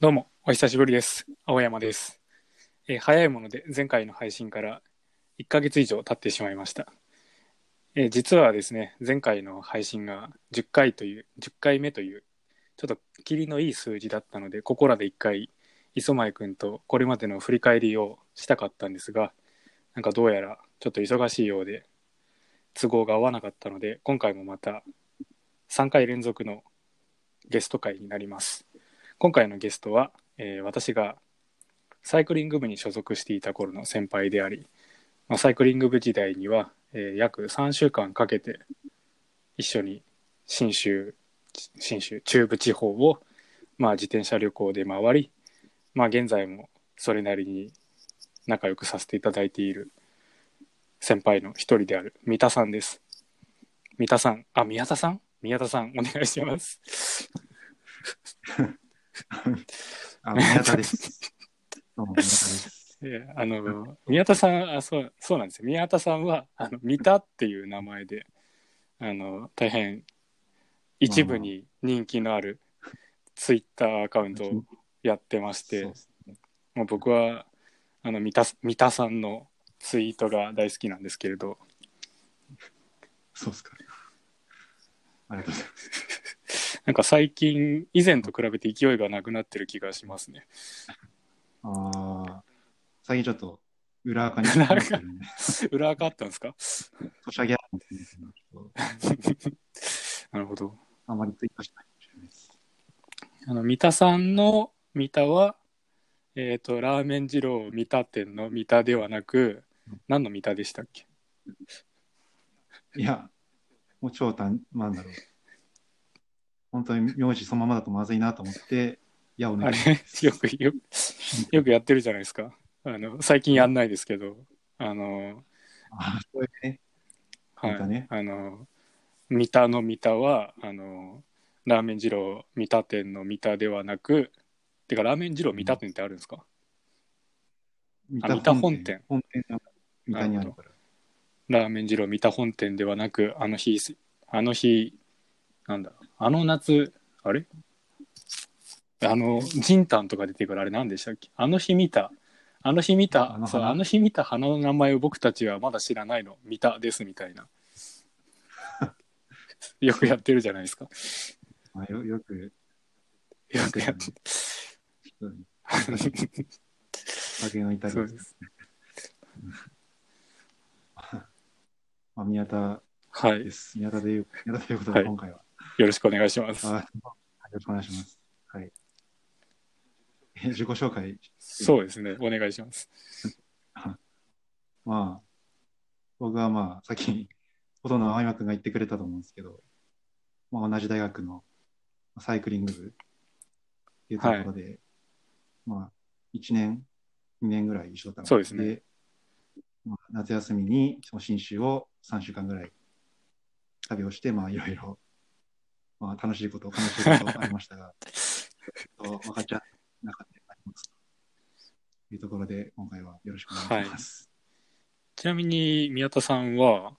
どうも、お久しぶりです。青山です。えー早いもので前回の配信から1ヶ月以上経ってしまいました。えー実はですね、前回の配信が10回という、10回目という、ちょっとキリのいい数字だったので、ここらで1回、磯前くんとこれまでの振り返りをしたかったんですが、なんかどうやらちょっと忙しいようで、都合が合わなかったので、今回もまた3回連続のゲスト会になります。今回のゲストは、えー私がサイクリング部に所属していた頃の先輩であり、まあ、サイクリング部時代には、えー約3週間かけて一緒に信州信州中部地方を、まあ、自転車旅行で回り、まあ、現在もそれなりに仲良くさせていただいている先輩の一人である三田さんです。三田さん、あ、宮田さん？宮田さん、お願いします。あ、宮田 宮田です。いやあの宮田さんあそうそうなんですよ宮田さんはあの三田っていう名前であの大変一部に人気のあるツイッターアカウントをやってまして、もう僕はあの三田三田さんのツイートが大好きなんですけれどそうですか。ありがとうございます。なんか最近以前と比べて勢いがなくなってる気がしますね。ああ、最近ちょっと裏垢になってるんで、裏垢あったんですか？ソシャゲあるんですけどちょっとなるほど。あまりツイートしないかもしれないです。あの三田さんの三田は、えっ、と、ラーメン二郎三田店の三田ではなく、何の三田でしたっけ？いや、もう超単、なんだろう。本当に名字そのままだとまずいなと思って、いや、おあ願いれよくよく、よくやってるじゃないですか。あの、最近やんないですけど、あの、あそういうね。はい。ねあの、三田の三田は、あの、ラーメン二郎三田店の三田ではなく、てか、ラーメン二郎三田店ってあるんですか、三三田本店。本店が三田にあるから。ラーメン二郎三田本店ではなく、あの日、あの日、なんだ、あの夏、あれ？あの、ジンタンとか出てくるあれ何でしたっけ？あの日見た、あの日見たあの、花？そうあの日見た花の名前を僕たちはまだ知らないの、三田ですみたいな。よくやってるじゃないですか。まあ、よよく、よくやって。うん。酒の至りそうです。まあ、宮田はい。です。宮田でいう、宮田ということで、はい今回は、よろしくお願いします。あよろしくお願いします。はい。え自己紹介、そうですね。お願いします。まあ、僕はまあ、さっき、ほとんど青山君が言ってくれたと思うんですけど、まあ、同じ大学のサイクリング部っていうところで、まあ、1年、2年ぐらい一緒だったのそうですねまあ、夏休みにその新州を3週間ぐらい旅をして、まあ、いろいろ、まあ、楽しいこと、悲しいことありましたが、分かっちゃう中であります。というところで、今回はよろしくお願いします。ちなみに宮田さんは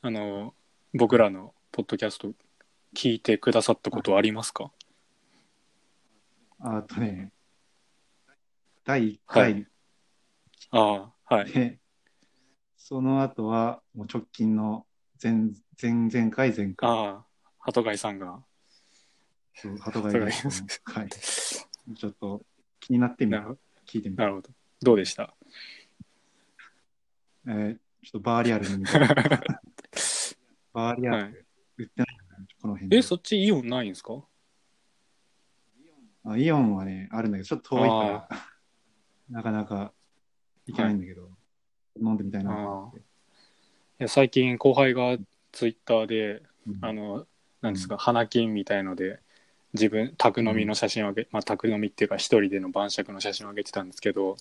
あの僕らのポッドキャスト聞いてくださったことはありますか？あとね、第1回ああはいで、その後はもう直近の前前々回、前回、ああ鳩貝さんが。そう鳩貝で、鳩貝はい、ちょっと気になってみた聞いてみた。なるほど。どうでした？えーちょっとバーリアルに見た。バーリアはい。ル売ってないこの辺。でえそっちイオンないんですか？あイオンはね、あるんだけど、ちょっと遠いから、なかなか行けないんだけど、飲んでみたいなと思って。いや最近後輩がツイッターでうん。あのなんですか花金みたいので自分宅飲みの写真をあげ、まあ宅飲みっていうか一人での晩酌の写真をあげてたんですけど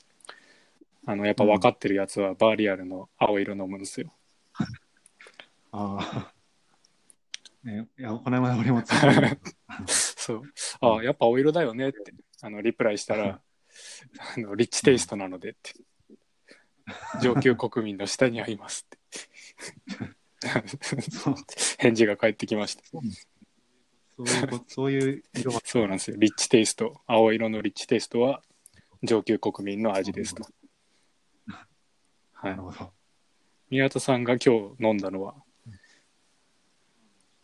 あのやっぱ分かってるやつはバーリアルの青色飲むんですよ、ああ。ね、いや、この前俺も そう。ああやっぱ青色だよねってあのリプライしたら あのリッチテイストなのでって。上級国民の下にありますって 返事が返ってきましたそうそういうこ、そういう色は、そうなんですよ。リッチテイスト。青色のリッチテイストは上級国民の味ですと。はいなる。ほど。宮田さんが今日飲んだのは、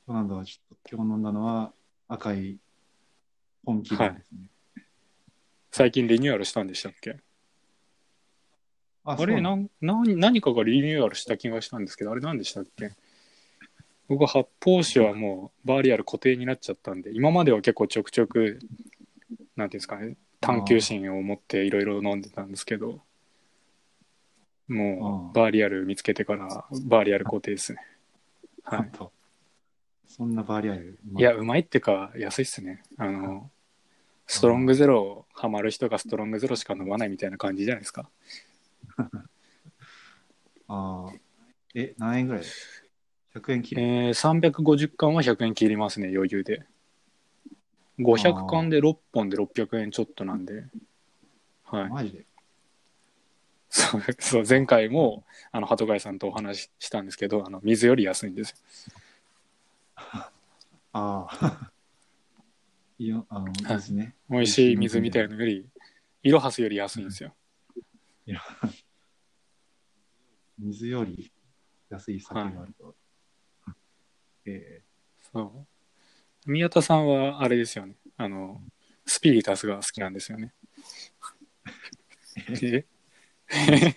そうなんだ、ちょっと今日飲んだのは赤い本気ですね。最近リニューアルしたんでしたっけ？ああれなん何何かがリニューアルした気がしたんですけど、あれ何でしたっけ？僕は発泡酒はもうバーリアル固定になっちゃったんで、今までは結構ちょくちょく、なんていうんですかね、探求心を持っていろいろ飲んでたんですけど、もうバーリアル見つけてからバーリアル固定ですね。はい。そんなバーリアル。い？や、うまいってか安いっすね。あの、ストロングゼロハマる人がストロングゼロしか飲まないみたいな感じじゃないですか。ああ。え、何円ぐらい ?100 円切る。えー、350缶は100円切りますね、余裕で。500缶で6本で600円ちょっとなんで。はい。マジで？そう、そう前回も、あの、鳩貝さんとお話ししたんですけど、あの、水より安いんですよ。ああ。いいよ、あの、いいですね。美味しい水みたいなのより、イロハスより安いんですよ。いや、水より安い酒があると。えそう。宮田さんは、あれですよね。あの、スピリタスが好きなんですよね。え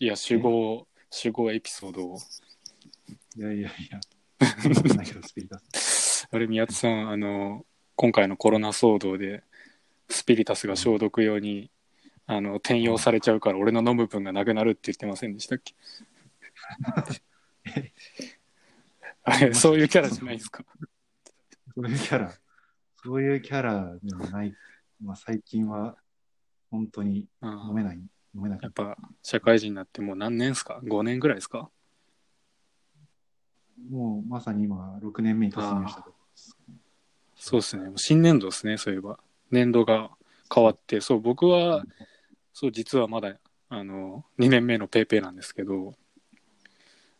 いや、集合、集合エピソードを。ーいやいやいや。あれ、宮田さん、あの、今回のコロナ騒動で、スピリタスが消毒用に、あの、転用されちゃうから、俺の飲む分がなくなるって言ってませんでしたっけ？あれ、そういうキャラじゃないですか？そういうキャラ、そういうキャラでもない。まあ、最近は、本当にあ飲めない。飲めないや。っぱ、社会人になってもう何年ですか ?5 年ぐらいですか？もう、まさに今、6年目に突入したところです。そうですね。もう新年度ですね、そういえば。年度が変わって、そう、僕は、そう、実はまだ、あの、2年目のペイペイなんですけど、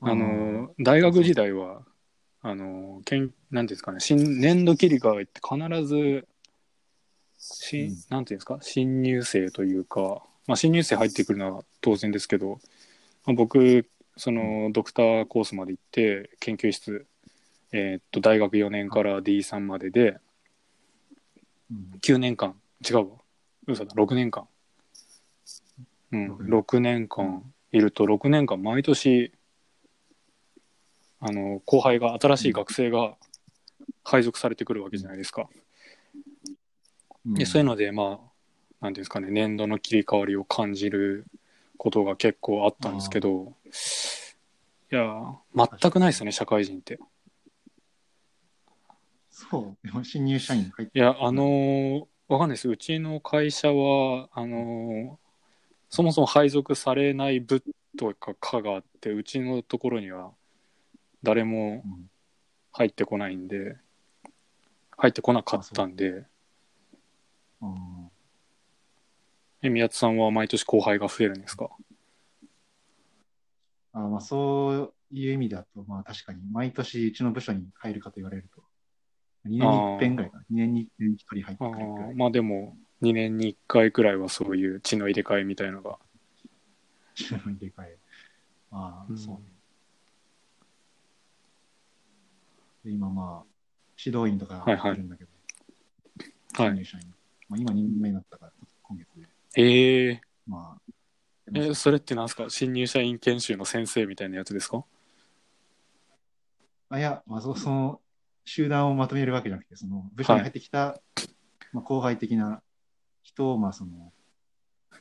あの、大学時代は、あの、けんなんていうんですかね、新年度切り替えって必ず、しうんなんていうんですか、新入生というか、まあ、新入生入ってくるのは当然ですけど、まあ、僕、その、ドクターコースまで行って、研究室、えーっと、大学4年から D3 までで、うん9年間、違うわ。嘘だ、6年間。うん、6年間いると、6年間毎年、あの、後輩が、新しい学生が配属されてくるわけじゃないですか。うんで、そういうので、まあ、なんていうんですかね、年度の切り替わりを感じることが結構あったんですけど、いや、全くないですよね、社会人って。そう、新入社員いや、あのーわかんないです。うちの会社は、あのーそもそも配属されない部とか課があって、うちのところには誰もうん。入ってこないんで、入ってこなかったんで、う。んえ宮津さんは毎年後輩が増えるんですか？あまあ、そういう意味だと、まあ確かに、毎年うちの部署に入るかと言われると、2年に一遍ぐらいかな。2年に一遍一人入ってあくるまあでも、2年に1回くらいはそういう血の入れ替えみたいのが。一緒に入れ替え。まあ、うんそうね。で今まあ、指導員とかはいはいいるんだけど、はい。新入社員。まあ今2年目になったから、今月で。ええまあ、え、それってなんですか？新入社員研修の先生みたいなやつですか？あいや、まあそ、その集団をまとめるわけじゃなくて、その部署に入ってきた、まあ、後輩的な人を、まあその、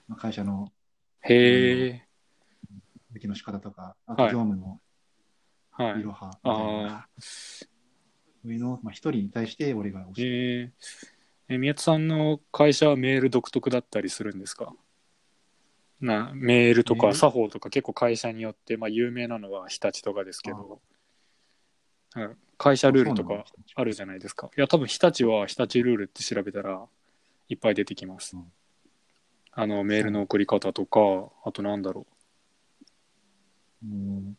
まあ、会社のへえ、の仕方とか、あとはい業務のはい。い。ろはいな、ああ、そういうのを、まあ一人に対して俺が教える。え宮津さんの会社はメール独特だったりするんですか？なメールとか作法とか結構会社によって、まあ、有名なのは日立とかですけど、うん会社ルールとかあるじゃないですか。いや、多分日立は日立ルールって調べたらいっぱい出てきます。うん。あの、メールの送り方とか、あとなんだろう。ん。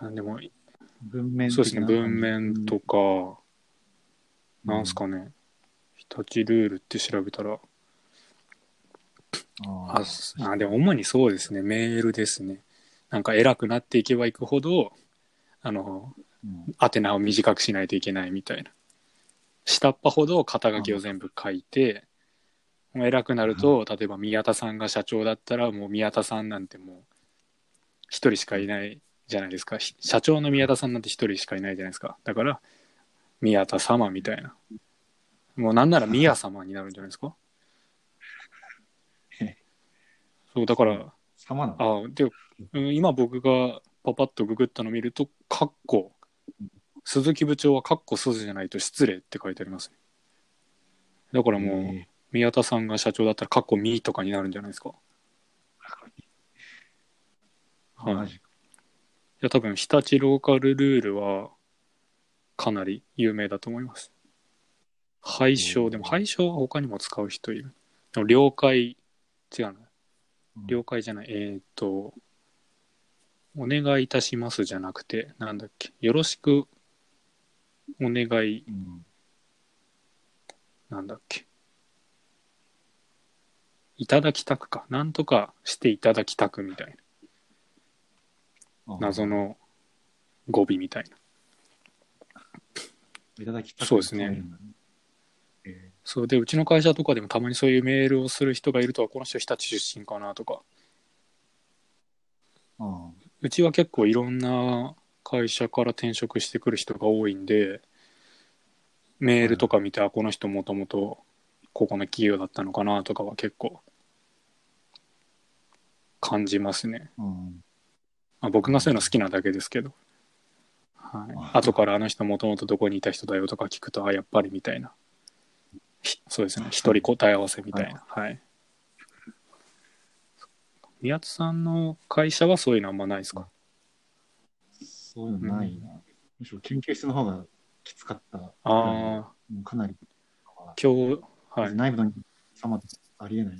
う。あでも、文面そうですね、文面とか、なんすかね、日立ルールって調べたら、ああ、でも主にそうですね、メールですね。なんか偉くなっていけばいくほど、あの、うん。宛名を短くしないといけないみたいな。下っ端ほど肩書きを全部書いて、もう偉くなると、例えば宮田さんが社長だったら、もう宮田さんなんてもう、一人しかいないじゃないですか。ひ社長の宮田さんなんて一人しかいないじゃないですか。だから、宮田様みたいな。もうなんなら 宮様になるんじゃないですか。そう、だから、様なの？あで、うん今僕がパパッとググったの見ると、カッコ、鈴木部長はカッコ鈴じゃないと失礼って書いてありますね。だからもう、え宮田さんが社長だったらカッコミとかになるんじゃないですか。はい。いーマジかや、多分、日立ローカルルールは、かなり有名だと思います。配称、でも配称は他にも使う人いる。でも了解、違うな。うん了解じゃない、えーっと、お願いいたしますじゃなくて、なんだっけ、よろしくお願い、うんなんだっけ。いただきたくか。なんとかしていただきたくみたいな。あ謎の語尾みたいな。いただきたくそうですねそうで、うちの会社とかでもたまにそういうメールをする人がいるとは、この人日立出身かなとか。うちは結構いろんな会社から転職してくる人が多いんで、メールとか見て、あ、この人もともとここの企業だったのかなとかは結構感じますね。ーうんまあ、僕がそういうの好きなだけですけど。はい。あ後からあの人もともとどこにいた人だよとか聞くと、あ、やっぱりみたいな。ひそうですね。一人答え合わせみたいな。はい。宮津さんの会社はそういうのあんまないですか？そういうのないな。むしろ研究室の方がきつかった。ああ、かなり。今日、はい。内部の様ってありえない。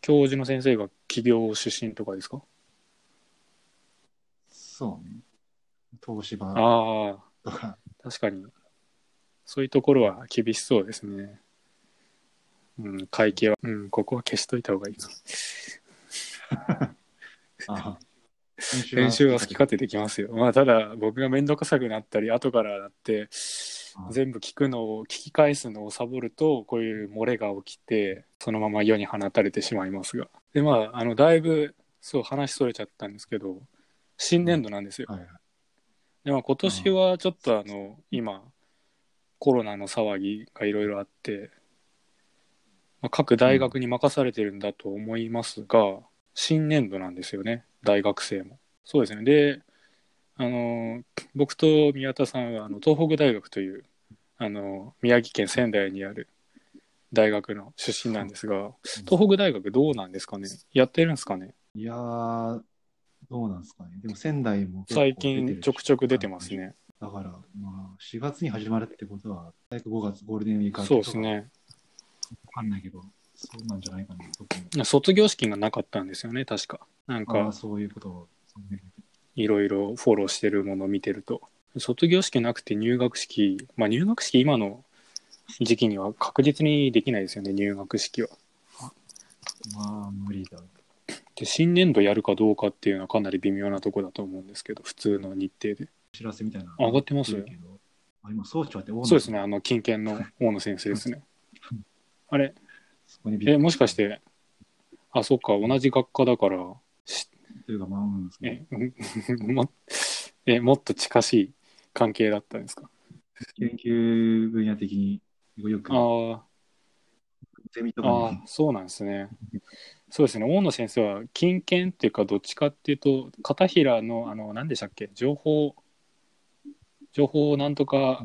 教授の先生が企業出身とかですか？そうね。東芝ああ、とか。確かに。そういうところは厳しそうですね。うん、会計は、うん、ここは消しといた方がいいな。あ練習は好き勝手できますよ。まあ、ただ、僕が面倒くさくなったり、後からなって、あ全部聞くのを、聞き返すのをサボると、こういう漏れが起きて、そのまま世に放たれてしまいますが。で、まあ、あの、だいぶ、そう、話それちゃったんですけど、新年度なんですよ。で、まあ、今年はちょっとあの、今、コロナの騒ぎがいろいろあって、まあ、各大学に任されてるんだと思いますが、新年度なんですよね、大学生も。そうですね。で、あの、僕と宮田さんは、あの、東北大学という、あの、宮城県仙台にある大学の出身なんですが、東北大学どうなんですかね？やってるんですかね？いやー、どうなんですかね。でも仙台も最近ちょくちょく出てます。ね。だから、まあ、4月に始まるってことは、大体5月ゴールデンウィークそうですね。わかんないけど、そうなんじゃないかな。卒業式がなかったんですよね、確か。なんあかあ、、そういうことを。いろいろフォローしてるものを見てると。卒業式なくて入学式、まあ入学式今の時期には確実にできないですよね、入学式は。まあ、無理だ。で、新年度やるかどうかっていうのはかなり微妙なとこだと思うんですけど、普通の日程で。知らせみたいな。あ上がってますあ今、総長って大野そうですね、あの、近県の大野先生ですね。あれ、え、もしかして、あ、そっか、同じ学科だから、というか、まあ、うんですえね、もえ、もっと近しい関係だったんですか？研究分野的によく、ああ、ゼミとかに。ああ、そうなんですね。そうですね、大野先生は、近県っていうか、どっちかっていうと、片平の、あの、何でしたっけ、情報、情報なんとか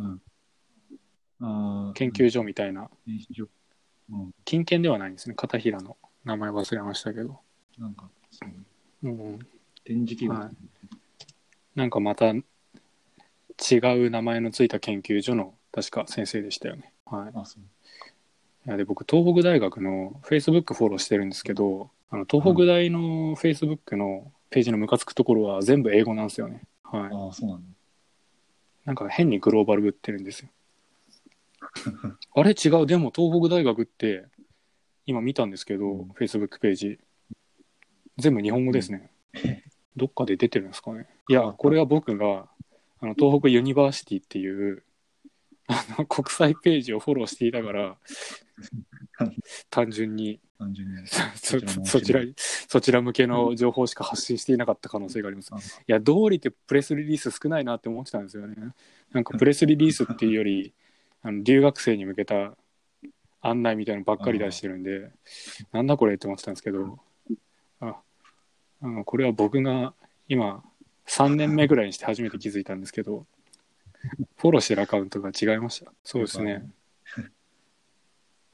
研究所みたいな、電子情うん、近県ではないんですね、片平の名前忘れましたけど。なんか、そううん、電磁気学、はいなんかまた、違う名前のついた研究所の、確か先生でしたよね。はい。あ、そう。いやで僕東北大学の Facebook フォローしてるんですけどあの東北大の Facebook のページのムカつくところは全部英語なんですよね。はい。ああ、そうなんだ。なんか変にグローバルぶってるんですよ。あれ違う。でも東北大学って、今見たんですけど、うん Facebook ページ。全部日本語ですね。どっかで出てるんですかね。いや、これは僕が、あの、東北 University っていう、あの、国際ページをフォローしていたから、単純に、単純に。そちらのそちら、そちら向けの情報しか発信していなかった可能性があります。あいや、道理ってプレスリリース少ないなって思ってたんですよね。なんかプレスリリースっていうより、あの留学生に向けた案内みたいなのばっかり出してるんで、なんだこれって思ってたんですけど、あ、あのこれは僕が今3年目ぐらいにして初めて気づいたんですけど、フォローしてるアカウントが違いました。そうですね。。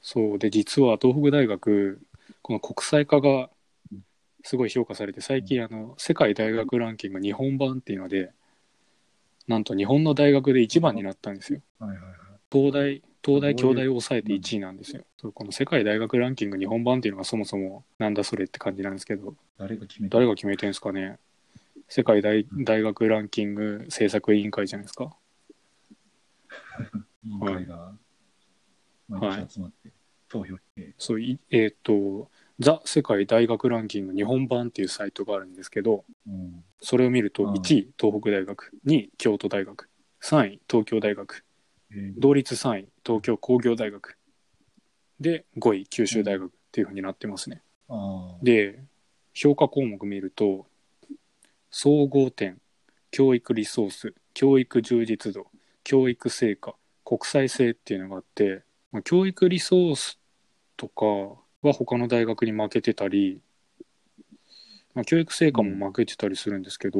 そうで実は東北大学この国際化がすごい評価されて最近あの世界大学ランキング日本版っていうのでなんと日本の大学で1番になったんですよはいはいはい。東大東大京大を抑えて1位なんですよ。そうこの世界大学ランキング日本版っていうのがそもそもなんだそれって感じなんですけど。誰が決めた誰が決めてるんですかね。世界大大学ランキング政策委員会じゃないですか。委員会が毎年集まって投票して。そういえっ、とザ世界大学ランキング日本版っていうサイトがあるんですけどうん。それを見るとうん。1位東北大学2位京都大学3位東京大学。えー同率3位東京工業大学。で5位九州大学っていうふうになってますね。で評価項目見ると総合点教育リソース教育充実度教育成果国際性っていうのがあって、まあ、教育リソースとかは他の大学に負けてたり、まあ、教育成果も負けてたりするんですけど、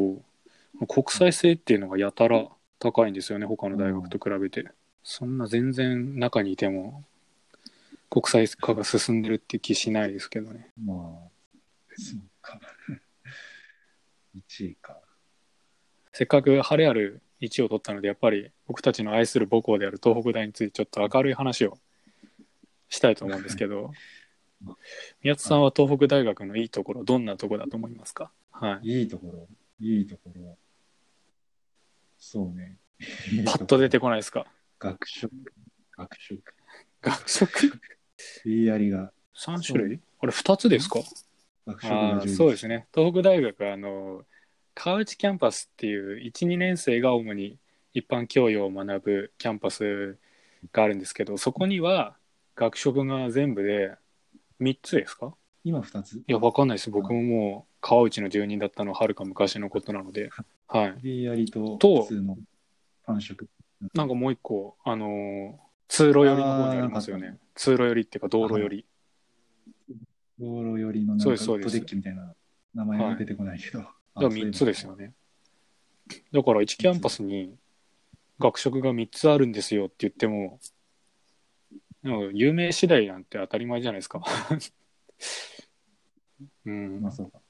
まあ国際性っていうのがやたら高いんですよね他の大学と比べて、そんな全然中にいても国際化が進んでるって気しないですけどねまあ、そうか。1位か。せっかく晴れある1を取ったのでやっぱり僕たちの愛する母校である東北大についてちょっと明るい話をしたいと思うんですけど 宮津さんは東北大学のいいところどんなところだと思いますか？はいいいところ。いいところ。そうね。パッと出てこないですか？学食？学食。学食？BR が、3種類？あれ2つですか？学食あそうですね。東北大学はあの川内キャンパスっていう12年生が主に一般教養を学ぶキャンパスがあるんですけどそこには学食が全部で3つですか？今2つ。いやわかんないです。僕ももう川内の住人だったのははるか昔のことなので。はい。BR とと普通のパン食。なんかもう一個あのー通路寄りの方にありますよね通路寄りっていうか道路寄り道路寄りのなんかそうですそうですトデッキみたいな名前が出てこないけど。だから3つですよね。だから1キャンパスに学食が3つあるんですよって言っても、なんか有名次第なんて当たり前じゃないですか。うん。まあそうか。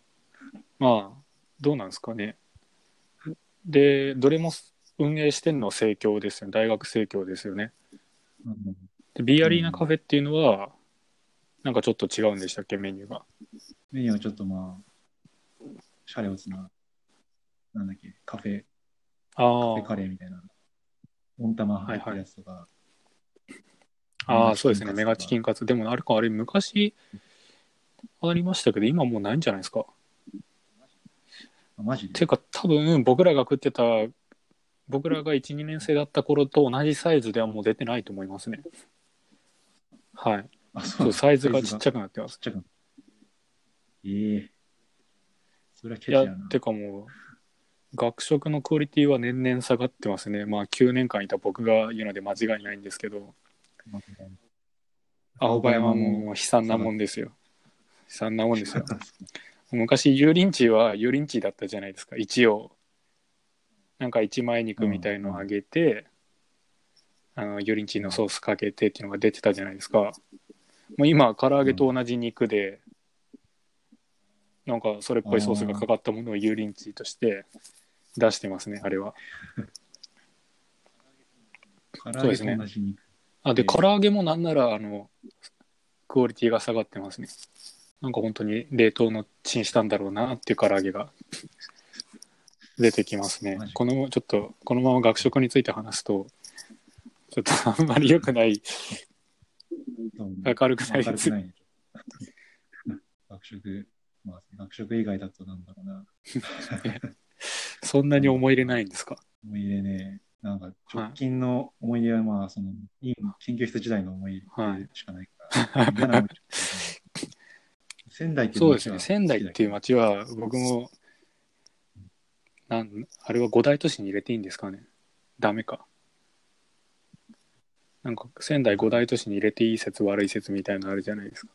まあ、どうなんですかね。で、どれも運営してんのは生協ですよね。大学生協ですよね。うんで、ビーアリーナカフェっていうのは、なんかちょっと違うんでしたっけ、メニューが。メニューはちょっとまあ、シャレオツな、なんだっけ、カフェ、あカフェカレーみたいな。温玉入ってるやつとか。あ、ああ、そうですね。メガチキンカツ。でも、あれか、あれ、昔ありましたけど、今もうないんじゃないですか。あマジで？ていうか、多分、僕らが食ってた、僕らが1、2年生だった頃と同じサイズではもう出てないと思いますね。はい。あ、そそう、サイズがちっちゃくくなってます。ちっちゃくええそれはやチやな。、てかもう、学食のクオリティは年々下がってますね。まあ、9年間いた僕が言うので間違いないんですけど、青葉山も悲惨なもんですよ。悲惨なもんですよ。昔、油淋鶏は油淋鶏だったじゃないですか。一応、なんか一枚肉みたいのを揚げて、あの、油淋鶏のソースかけてっていうのが出てたじゃないですか。もう今、唐揚げと同じ肉で、なんかそれっぽいソースがかかったものを油淋鶏として出してますね、あれは。唐揚げと同じ肉。あ、で、えー唐揚げもなんなら、あの、クオリティが下がってますね。なんか本当に冷凍のチンしたんだろうなっていう唐揚げが出てきますね。このちょっとこのまま学食について話すとちょっと あんまり良くない明るくないです。学食、まあ、学食以外だとなんだろうな。そんなに思い入れないんですか？思い入れね、なんか直近の思い入れは、まあ、その、研究室時代の思いはい。入れしかないから、嫌な思い出 仙台っていうそうですね。仙台っていう街は僕もなんあれは五大都市に入れていいんですかね？ダメか。なんか仙台五大都市に入れていい説悪い説みたいなのあるじゃないですか。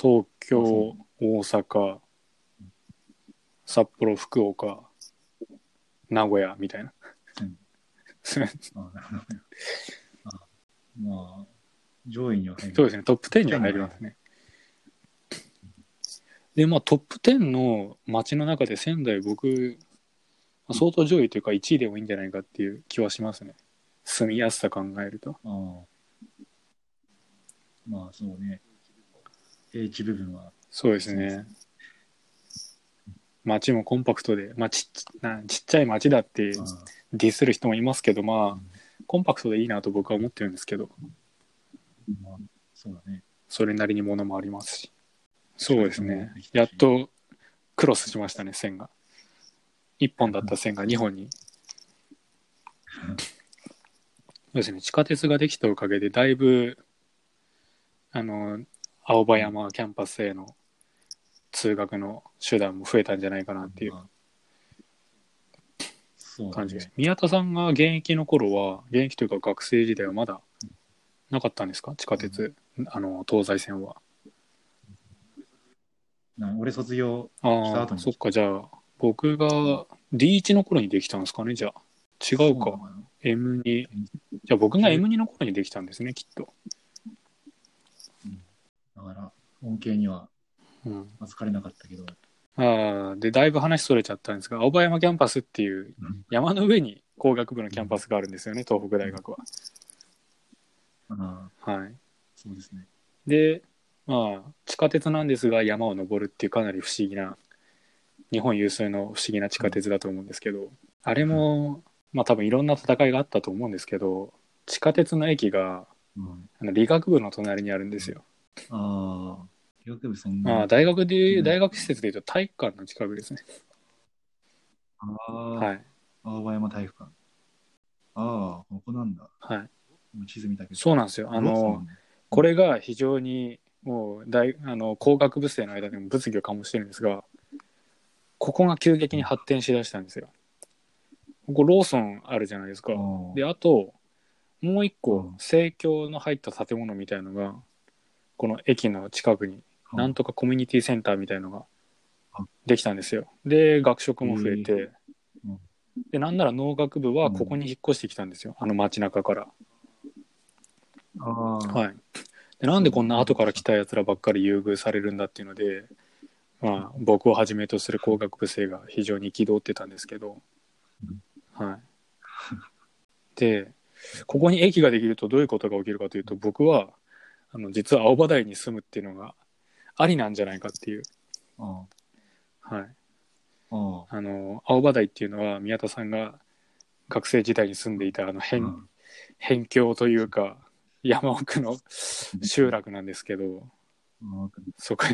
東京大阪札幌福岡名古屋みたいな。あなるほどあまあ、上位には入る。そうですね、トップ10には入りますね。で、まあトップ10の街の中で仙台僕、まあ相当上位というか1位でもいいんじゃないかっていう気はしますね。住みやすさ考えると。ああまあ、そうね。平地部分は、そうですね。街もコンパクトで、まあちっちなちっちゃい街だってあディスる人もいますけど、まあうんコンパクトでいいなと僕は思ってるんですけど、まあ、そうだね。それなりに物もありますし。そうですね。やっとクロスしましたね、線が。1本だった線が2本に。そうですね、地下鉄ができたおかげで、だいぶ、あの、青葉山キャンパスへの通学の手段も増えたんじゃないかなっていう感じですね。。宮田さんが現役の頃は、現役というか学生時代はまだなかったんですか？地下鉄、あの、東西線は。な俺卒業したああ、後にそっか、じゃあ、僕が D1 の頃にできたんですかね、じゃあ。違うか。そうなの M2。じゃあ僕が M2 の頃にできたんですね、きっと。だから、恩恵にはうん。預かれなかったけど、ああ、で、だいぶ話それちゃったんですが、青葉山キャンパスっていううん山の上に工学部のキャンパスがあるんですよね、東北大学は。ああ、はい。そうですね。で、まあ、地下鉄なんですが、山を登るっていうかなり不思議な、日本有数の不思議な地下鉄だと思うんですけど、あれも、まあ多分いろんな戦いがあったと思うんですけど、地下鉄の駅がうん、あの理学部の隣にあるんですよ。ああ、医学部そんな。まあ大学で、うん大学施設でいうと体育館の近くですね。ああ、はい。青葉山体育館。ああ、ここなんだ。はい。地図見たけど。そうなんですよ。あの、これが非常にもう大あの工学部生の間でも物議を醸してるんですがここが急激に発展しだしたんですよ。ここローソンあるじゃないですか。あであともう一う個ん。生協の入った建物みたいのがこの駅の近くにあなんとかコミュニティセンターみたいのがあできたんですよ。で学食も増えて、うん。でなんなら農学部はここに引っ越してきたんですよ、あの街中から。はい、でなんでこんな後から来たやつらばっかり優遇されるんだっていうので、まあ、僕をはじめとする工学部生が非常に憤ってたんですけど、はい、でここに駅ができるとどういうことが起きるかというと僕はあの実は青葉台に住むっていうのがありなんじゃないかっていう、あはい、あ、の青葉台っていうのは宮田さんが学生時代に住んでいたあのあ、辺,、うん。辺境というか山奥の集落なんですけどあそこ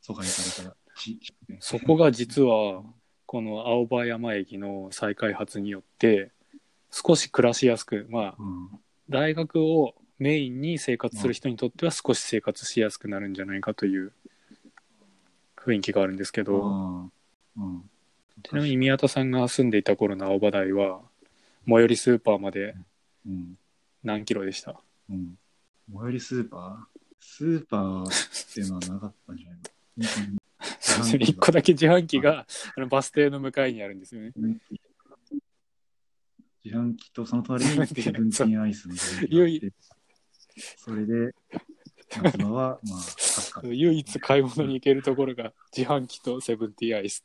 疎開された地地そこが実はこの青葉山駅の再開発によって少し暮らしやすくまあうん、大学をメインに生活する人にとっては少し生活しやすくなるんじゃないかという雰囲気があるんですけど。ちなみに宮田さんが住んでいた頃の青葉台は最寄りスーパーまでうん。何キロでした？うん。最寄りスーパー？スーパーっていうのはなかったんじゃないの？本 そうですね一個だけ自販機があのバス停の向かいにあるんですよね。自販機とその隣にセブンティーンアイスの自販機があ良いって、それで、夏場は、まあ。唯一買い物に行けるところが自販機とセブンティーンアイス。